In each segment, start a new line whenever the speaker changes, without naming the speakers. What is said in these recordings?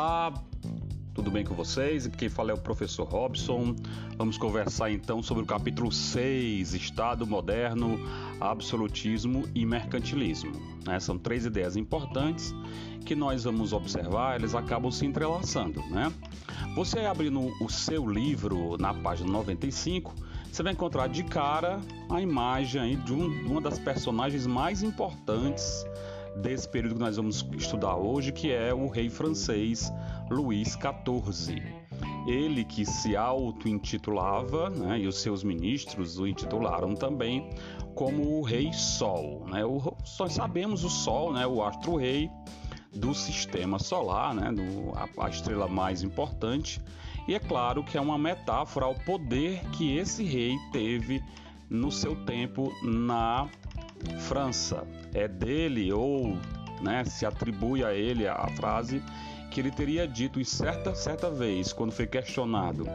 Olá, tudo bem com vocês? Quem fala é o professor Robson. Vamos conversar então sobre o capítulo 6, Estado Moderno, Absolutismo e Mercantilismo. Né? São três ideias importantes que nós vamos observar, eles acabam se entrelaçando. Né? Você abrindo o seu livro na página 95, você vai encontrar de cara a imagem de, um, de uma das personagens mais importantes desse período que nós vamos estudar hoje, que é o rei francês Luís XIV. Ele que se auto-intitulava, né, e os seus ministros o intitularam também como o Rei Sol. Né? O, nós sabemos o Sol, né, o astro-rei do sistema solar, né, do, a, a estrela mais importante. E é claro que é uma metáfora ao poder que esse rei teve no seu tempo na França. É dele ou né, se atribui a ele a frase que ele teria dito em certa, certa vez, quando foi questionado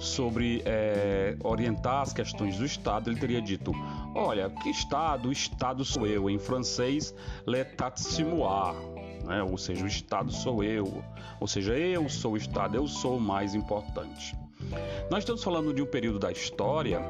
sobre é, orientar as questões do Estado, ele teria dito: Olha, que Estado? O Estado sou eu. Em francês, l'état c'est. Né? Ou seja, o Estado sou eu. Ou seja, eu sou o Estado, eu sou o mais importante. Nós estamos falando de um período da história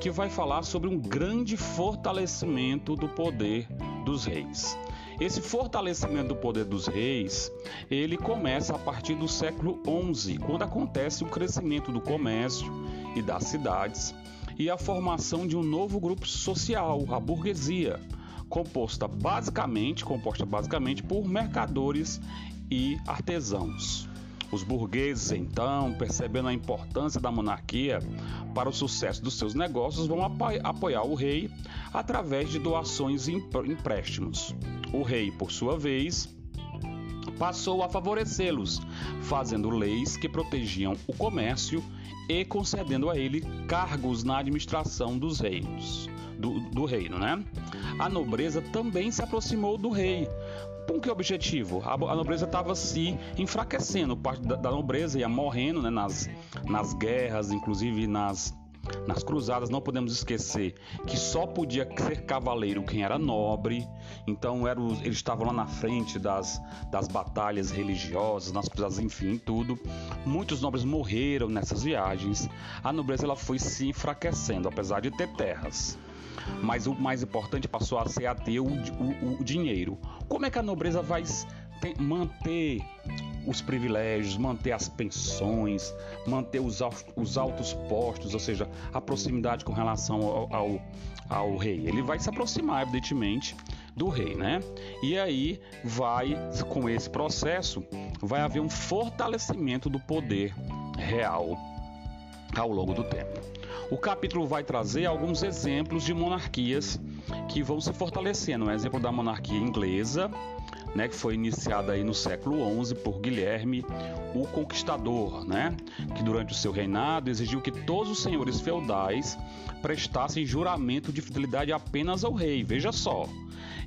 que vai falar sobre um grande fortalecimento do poder dos reis. Esse fortalecimento do poder dos reis, ele começa a partir do século XI, quando acontece o crescimento do comércio e das cidades e a formação de um novo grupo social, a burguesia, composta basicamente, composta basicamente por mercadores e artesãos. Os burgueses, então, percebendo a importância da monarquia para o sucesso dos seus negócios, vão apoiar o rei através de doações e empréstimos. O rei, por sua vez, passou a favorecê-los, fazendo leis que protegiam o comércio e concedendo a ele cargos na administração dos reinos. Do, do reino, né? A nobreza também se aproximou do rei, com que objetivo? A, a nobreza estava se enfraquecendo, parte da, da, nobreza ia morrendo né, nas, nas guerras, inclusive nas, nas cruzadas. Não podemos esquecer que só podia ser cavaleiro quem era nobre, então era, eles estavam lá na frente das, das batalhas religiosas, nas cruzadas, enfim, tudo. Muitos nobres morreram nessas viagens. A nobreza ela foi se enfraquecendo, apesar de ter terras mas o mais importante passou a ser a ter o, o, o dinheiro. Como é que a nobreza vai ter, manter os privilégios, manter as pensões, manter os, os altos postos, ou seja, a proximidade com relação ao, ao, ao rei? Ele vai se aproximar, evidentemente, do rei, né? E aí vai, com esse processo, vai haver um fortalecimento do poder real ao longo do tempo. O capítulo vai trazer alguns exemplos de monarquias que vão se fortalecendo. Um exemplo da monarquia inglesa, né, que foi iniciada aí no século XI por Guilherme o Conquistador, né, que durante o seu reinado exigiu que todos os senhores feudais prestassem juramento de fidelidade apenas ao rei. Veja só,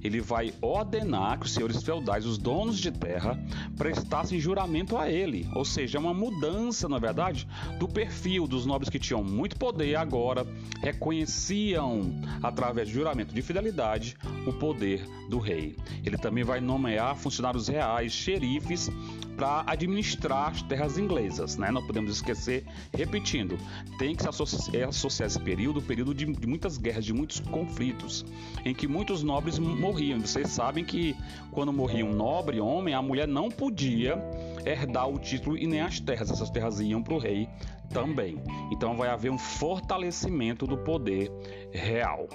ele vai ordenar que os senhores feudais, os donos de terra, prestassem juramento a ele. Ou seja, é uma mudança, na verdade, do perfil dos nobres que tinham muito poder agora reconheciam, através de juramento de fidelidade, o poder do rei. Ele também vai nomear funcionários reais, xerifes, para administrar as terras inglesas, né? Não podemos esquecer, repetindo, tem que se associar, associar esse período, período de, de, muitas guerras, de muitos conflitos, em que muitos nobres morriam. Vocês sabem que quando morria um nobre homem, a mulher não podia herdar o título e nem as terras, essas terras iam para o rei também. Então vai haver um fortalecimento do poder real,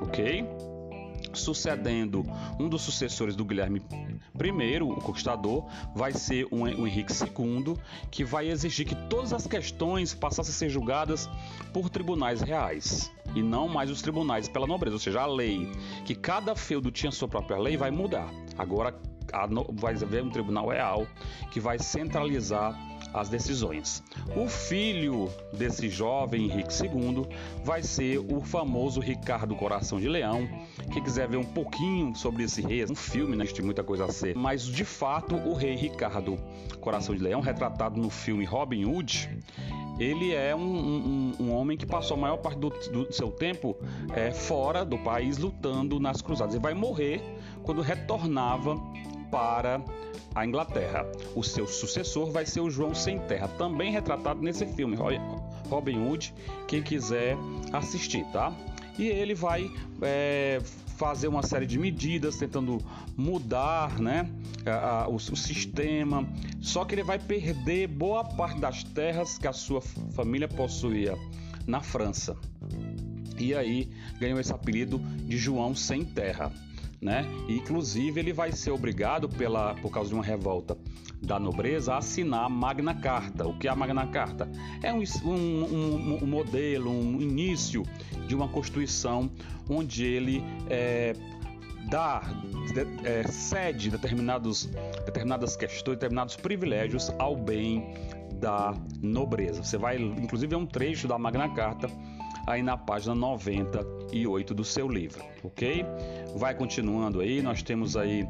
ok? Sucedendo um dos sucessores do Guilherme I, o conquistador, vai ser o Henrique II, que vai exigir que todas as questões passassem a ser julgadas por tribunais reais e não mais os tribunais pela nobreza, ou seja, a lei que cada feudo tinha sua própria lei vai mudar. Agora vai haver um tribunal real que vai centralizar as decisões. O filho desse jovem Henrique II vai ser o famoso Ricardo Coração de Leão. Quem quiser ver um pouquinho sobre esse rei, um filme, né? Tem muita coisa a ser. Mas de fato, o rei Ricardo Coração de Leão, retratado no filme Robin Hood, ele é um, um, um, homem que passou a maior parte do, do seu tempo é, fora do país lutando nas cruzadas. Ele vai morrer quando retornava para a Inglaterra. O seu sucessor vai ser o João Sem Terra, também retratado nesse filme, Robin Hood, quem quiser assistir, tá? E ele vai é, fazer uma série de medidas tentando mudar né, a, a, o, o, sistema. Só que ele vai perder boa parte das terras que a sua família possuía na França. E aí ganhou esse apelido de João Sem Terra. Né? E, inclusive ele vai ser obrigado pela por causa de uma revolta da nobreza a assinar a Magna Carta. O que é a Magna Carta? É um, um, um, modelo, um início de uma constituição onde ele é, dá, é, cede determinados, determinadas questões, determinados privilégios ao bem da nobreza. Você vai, inclusive, é um trecho da Magna Carta aí na página 98 do seu livro, ok? Vai continuando aí, nós temos aí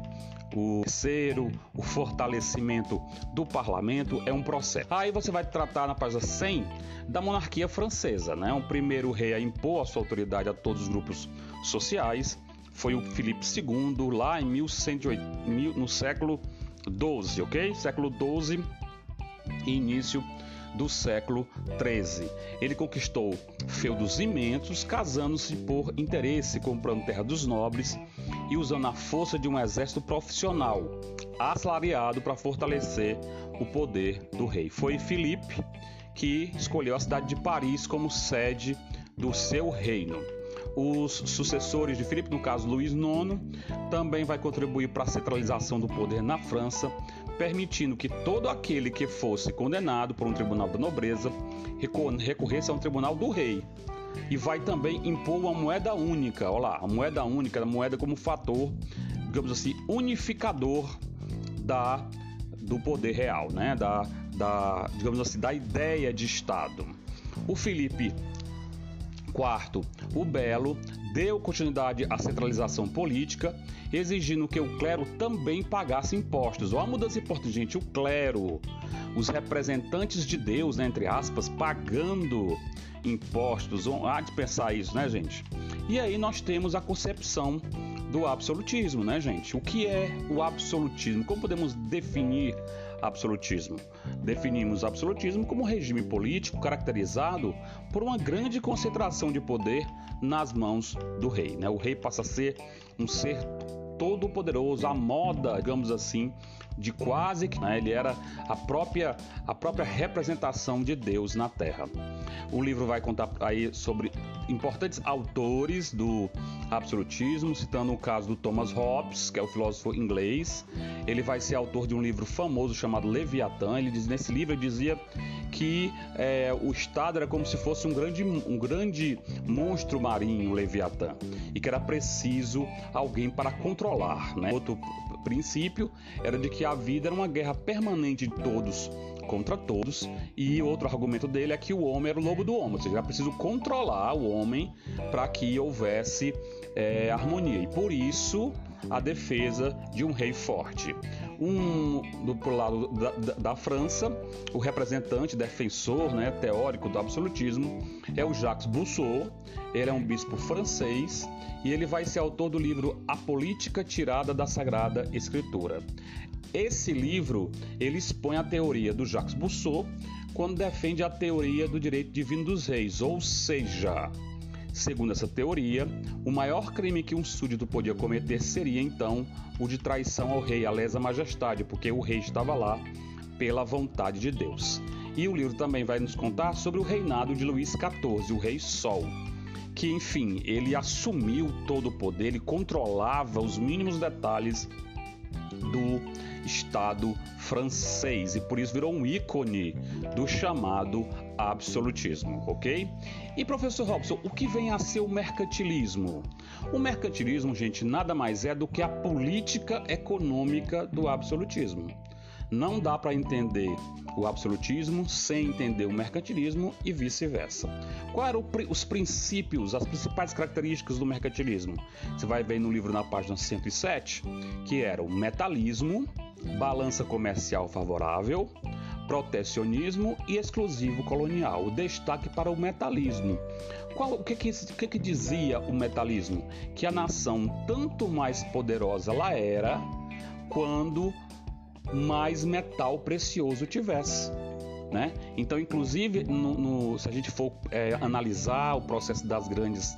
o terceiro, o fortalecimento do parlamento é um processo. Aí você vai tratar na página 100 da monarquia francesa, né? O primeiro rei a impor a sua autoridade a todos os grupos sociais foi o Filipe II, lá em 1108, no século 12, ok? Século 12 início do século 13. Ele conquistou feudos imensos, casando-se por interesse, comprando terra dos nobres e usando a força de um exército profissional, assalariado para fortalecer o poder do rei. Foi Filipe que escolheu a cidade de Paris como sede do seu reino. Os sucessores de Filipe, no caso Luís IX, também vai contribuir para a centralização do poder na França, permitindo que todo aquele que fosse condenado por um tribunal da nobreza recorresse a um tribunal do rei. E vai também impor uma moeda única, olha lá, a moeda única, a moeda como fator, digamos assim, unificador da, do poder real, né? da, da, digamos assim, da ideia de Estado. O Felipe IV, o Belo, deu continuidade à centralização política, exigindo que o clero também pagasse impostos. Olha a mudança importante, gente, o clero, os representantes de Deus, né, entre aspas, pagando impostos. Há de pensar isso, né, gente? E aí nós temos a concepção do absolutismo, né, gente? O que é o absolutismo? Como podemos definir absolutismo? Definimos absolutismo como um regime político caracterizado por uma grande concentração de poder nas mãos do rei. Né? O rei passa a ser um ser todo poderoso, a moda, digamos assim, de quase que né, ele era a própria a própria representação de Deus na Terra. O livro vai contar aí sobre importantes autores do absolutismo, citando o caso do Thomas Hobbes, que é o filósofo inglês. Ele vai ser autor de um livro famoso chamado Leviatã. Ele diz nesse livro ele dizia que é, o Estado era como se fosse um grande, um grande monstro marinho, Leviatã, e que era preciso alguém para controlar. Né? Outro princípio era de que a vida era uma guerra permanente de todos contra todos. E outro argumento dele é que o homem era o lobo do homem, ou seja, era preciso controlar o homem para que houvesse é, harmonia. E por isso a defesa de um rei forte. Um do pro lado da, da, da, França, o representante, defensor, né, teórico do absolutismo é o Jacques Rousseau. Ele é um bispo francês e ele vai ser autor do livro A Política Tirada da Sagrada Escritura. Esse livro ele expõe a teoria do Jacques Rousseau quando defende a teoria do direito divino dos reis, ou seja, segundo essa teoria, o maior crime que um súdito podia cometer seria então o de traição ao rei, a lesa majestade, porque o rei estava lá pela vontade de Deus. E o livro também vai nos contar sobre o reinado de Luís XIV, o rei Sol, que enfim, ele assumiu todo o poder, ele controlava os mínimos detalhes do Estado francês e por isso virou um ícone do chamado absolutismo, ok? E professor Robson, o que vem a ser o mercantilismo? O mercantilismo, gente, nada mais é do que a política econômica do absolutismo. Não dá para entender o absolutismo sem entender o mercantilismo e vice-versa. Quais eram os princípios, as principais características do mercantilismo? Você vai ver no livro na página 107, que era o metalismo, balança comercial favorável, protecionismo e exclusivo colonial. Destaque para o metalismo. Qual, o que, que, que, que dizia o metalismo? Que a nação, tanto mais poderosa ela era, quando mais metal precioso tivesse. Né? Então, inclusive, no, no, se a gente for é, analisar o processo das grandes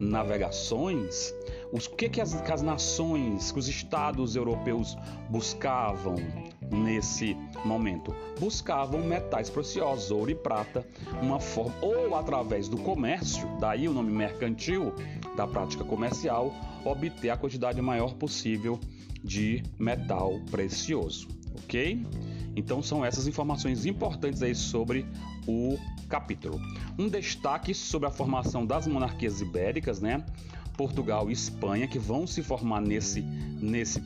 navegações, os que, que, as, que as nações, que os estados europeus buscavam nesse momento? Buscavam metais preciosos, ouro e prata, uma forma ou através do comércio, daí o nome mercantil da prática comercial, obter a quantidade maior possível de metal precioso, ok? Então são essas informações importantes aí sobre o capítulo. Um destaque sobre a formação das monarquias ibéricas, né? Portugal e Espanha, que vão se formar nesse, nesse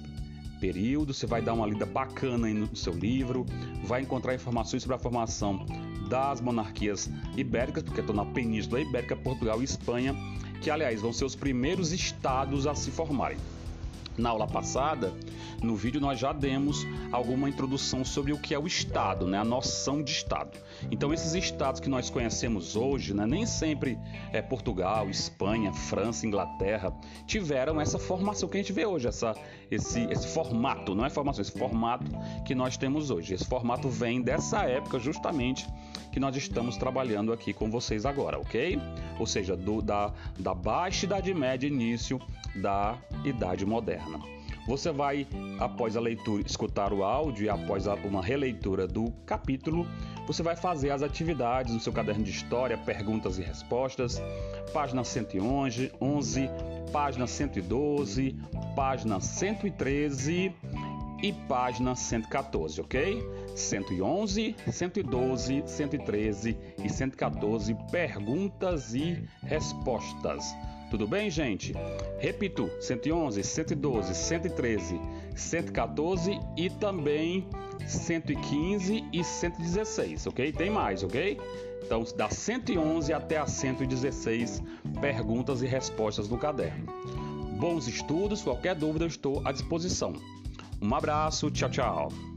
período. Você vai dar uma lida bacana aí no seu livro, vai encontrar informações sobre a formação das monarquias ibéricas, porque estão na Península Ibérica, Portugal e Espanha, que aliás vão ser os primeiros estados a se formarem. Na aula passada, no vídeo nós já demos alguma introdução sobre o que é o Estado, né? a noção de Estado. Então esses estados que nós conhecemos hoje, né? nem sempre é Portugal, Espanha, França, Inglaterra, tiveram essa formação que a gente vê hoje, essa, esse, esse formato, não é formação, esse formato que nós temos hoje. Esse formato vem dessa época justamente que nós estamos trabalhando aqui com vocês agora, ok? Ou seja, do, da, da baixa Idade Média, início da Idade Moderna. Você vai, após a leitura, escutar o áudio e após uma releitura do capítulo, você vai fazer as atividades no seu caderno de história, perguntas e respostas, página 111, 11, página 112, página 113 e página 114, ok? 111, 112, 113 e 114 perguntas e respostas. Tudo bem, gente? Repito: 111, 112, 113, 114 e também 115 e 116, ok? Tem mais, ok? Então, da 111 até a 116 perguntas e respostas no caderno. Bons estudos, qualquer dúvida eu estou à disposição. Um abraço, tchau, tchau.